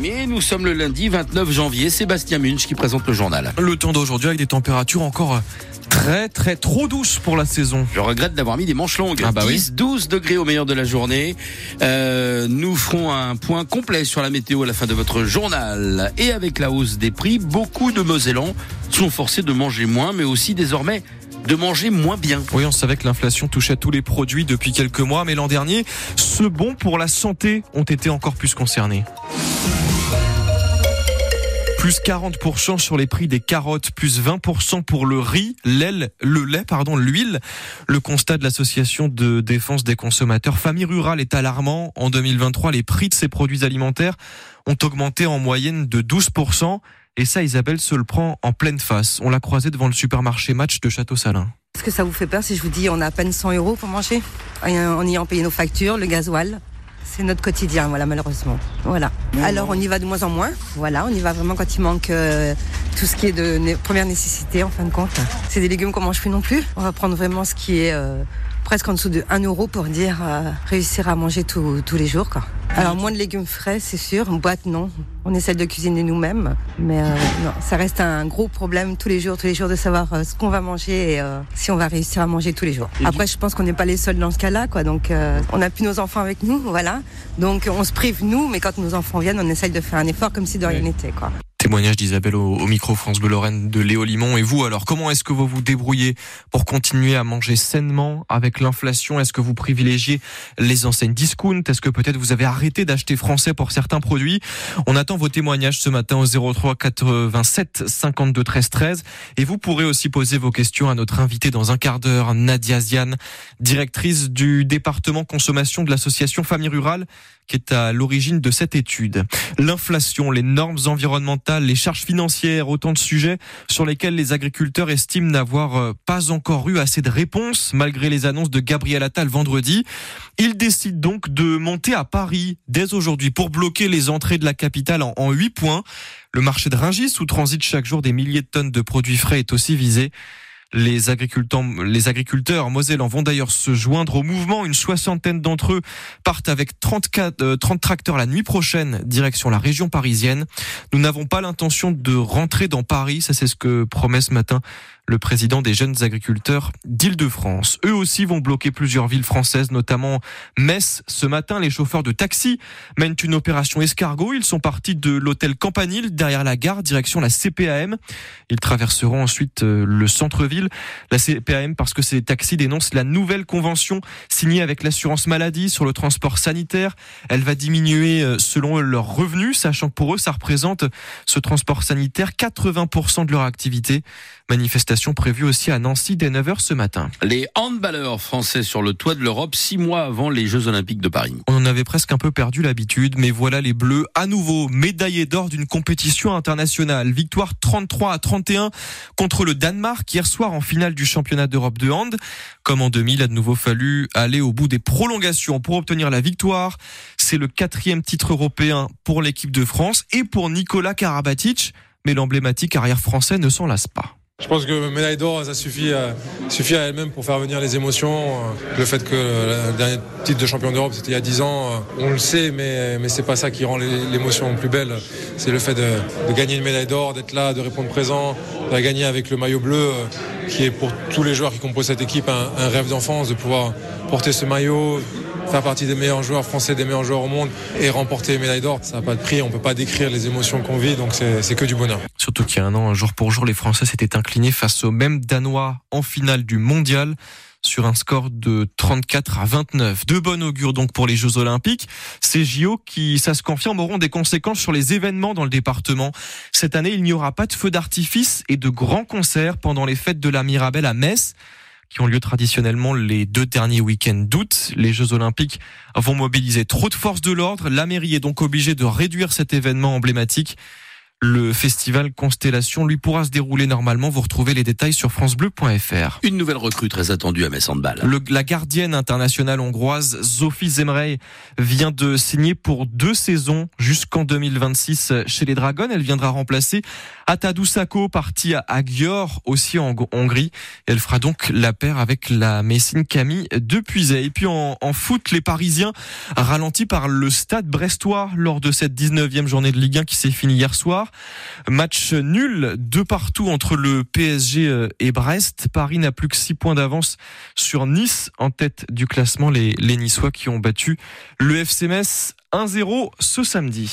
Mais nous sommes le lundi 29 janvier, Sébastien Munch qui présente le journal. Le temps d'aujourd'hui avec des températures encore très très trop douces pour la saison. Je regrette d'avoir mis des manches longues. Ah bah 10, 12 degrés au meilleur de la journée. Euh, nous ferons un point complet sur la météo à la fin de votre journal. Et avec la hausse des prix, beaucoup de Mosellans sont forcés de manger moins, mais aussi désormais de manger moins bien. Oui, on savait que l'inflation touchait tous les produits depuis quelques mois, mais l'an dernier, ceux bons pour la santé ont été encore plus concernés. Plus 40% sur les prix des carottes, plus 20% pour le riz, l'aile, le lait, pardon, l'huile. Le constat de l'association de défense des consommateurs Famille Rurale est alarmant. En 2023, les prix de ces produits alimentaires ont augmenté en moyenne de 12%. Et ça, Isabelle se le prend en pleine face. On l'a croisé devant le supermarché Match de Château-Salin. Est-ce que ça vous fait peur si je vous dis on a à peine 100 euros pour manger En ayant payé nos factures, le gasoil c'est notre quotidien, voilà, malheureusement. Voilà. Alors, on y va de moins en moins. Voilà, on y va vraiment quand il manque euh, tout ce qui est de né première nécessité, en fin de compte. C'est des légumes qu'on mange plus non plus. On va prendre vraiment ce qui est euh, presque en dessous de 1 euro pour dire euh, réussir à manger tous les jours. Quoi. Alors moins de légumes frais, c'est sûr. En boîte, non. On essaie de cuisiner nous-mêmes, mais euh, non, ça reste un gros problème tous les jours, tous les jours de savoir euh, ce qu'on va manger et si on va réussir à manger tous les jours. Après, je pense qu'on n'est pas les seuls dans ce cas-là, quoi. Donc, on n'a plus nos enfants avec nous, voilà. Donc, on se prive nous, mais quand nos enfants viennent, on essaye de faire un effort comme si de rien n'était, quoi. Témoignage d'Isabelle au, micro France Bleu de Léo Limon. Et vous, alors, comment est-ce que vous vous débrouillez pour continuer à manger sainement avec l'inflation? Est-ce que vous privilégiez les enseignes discount? Est-ce que peut-être vous avez arrêté d'acheter français pour certains produits? On attend vos témoignages ce matin au 03 87 52 13 13. Et vous pourrez aussi poser vos questions à notre invité dans un quart d'heure, Nadia Ziane, directrice du département consommation de l'association Famille Rurale, qui est à l'origine de cette étude. L'inflation, les normes environnementales, les charges financières, autant de sujets sur lesquels les agriculteurs estiment n'avoir euh, pas encore eu assez de réponses malgré les annonces de Gabriel Attal vendredi. Ils décident donc de monter à Paris dès aujourd'hui pour bloquer les entrées de la capitale en, huit points. Le marché de Ringis où transitent chaque jour des milliers de tonnes de produits frais est aussi visé. Les agriculteurs, les agriculteurs vont d'ailleurs se joindre au mouvement. Une soixantaine d'entre eux partent avec 34, 30 euh, tracteurs la nuit prochaine, direction la région parisienne. Nous n'avons pas l'intention de rentrer dans Paris. Ça, c'est ce que promet ce matin le président des jeunes agriculteurs d'Île-de-France. Eux aussi vont bloquer plusieurs villes françaises, notamment Metz. Ce matin, les chauffeurs de taxi mènent une opération escargot. Ils sont partis de l'hôtel Campanile, derrière la gare, direction la CPAM. Ils traverseront ensuite euh, le centre-ville. La CPAM parce que ces taxis dénoncent la nouvelle convention signée avec l'assurance maladie sur le transport sanitaire. Elle va diminuer euh, selon leurs revenus, sachant que pour eux, ça représente ce transport sanitaire 80% de leur activité. Manifestation prévue aussi à Nancy dès 9h ce matin. Les handballeurs français sur le toit de l'Europe six mois avant les Jeux Olympiques de Paris. On en avait presque un peu perdu l'habitude, mais voilà les Bleus à nouveau médaillés d'or d'une compétition internationale. Victoire 33 à 31 contre le Danemark hier soir en finale du championnat d'Europe de hand. Comme en 2000, il a de nouveau fallu aller au bout des prolongations pour obtenir la victoire. C'est le quatrième titre européen pour l'équipe de France et pour Nicolas Karabatic, mais l'emblématique arrière français ne s'en lasse pas. Je pense que médaille d'or, ça suffit à, suffit à elle-même pour faire venir les émotions. Le fait que le dernier titre de champion d'Europe, c'était il y a 10 ans, on le sait, mais, mais c'est pas ça qui rend l'émotion plus belle. C'est le fait de, gagner une médaille d'or, d'être là, de répondre présent, de gagner avec le maillot bleu, qui est pour tous les joueurs qui composent cette équipe un, rêve d'enfance, de pouvoir porter ce maillot, faire partie des meilleurs joueurs français, des meilleurs joueurs au monde et remporter les médailles d'or. Ça n'a pas de prix, on peut pas décrire les émotions qu'on vit, donc c'est que du bonheur. Surtout qu'il y a un an, jour pour jour, les Français s'étaient inclinés face aux mêmes Danois en finale du mondial sur un score de 34 à 29. De bon augure donc pour les Jeux Olympiques. Ces JO qui, ça se confirme, auront des conséquences sur les événements dans le département. Cette année, il n'y aura pas de feux d'artifice et de grands concerts pendant les fêtes de la Mirabelle à Metz qui ont lieu traditionnellement les deux derniers week-ends d'août. Les Jeux Olympiques vont mobiliser trop de forces de l'ordre. La mairie est donc obligée de réduire cet événement emblématique. Le festival Constellation lui pourra se dérouler normalement. Vous retrouvez les détails sur francebleu.fr. Une nouvelle recrue très attendue à Metz Handball. La gardienne internationale hongroise Sophie Zemrey vient de signer pour deux saisons jusqu'en 2026 chez les Dragons. Elle viendra remplacer Atadou Sako, parti à Győr, aussi en Hongrie. Elle fera donc la paire avec la Messine Camille Depuiset. Et puis en, en, foot, les Parisiens ralentis par le stade brestois lors de cette 19e journée de Ligue 1 qui s'est finie hier soir. Match nul de partout entre le PSG et Brest. Paris n'a plus que 6 points d'avance sur Nice en tête du classement. Les, les Niçois qui ont battu le FC Metz 1-0 ce samedi.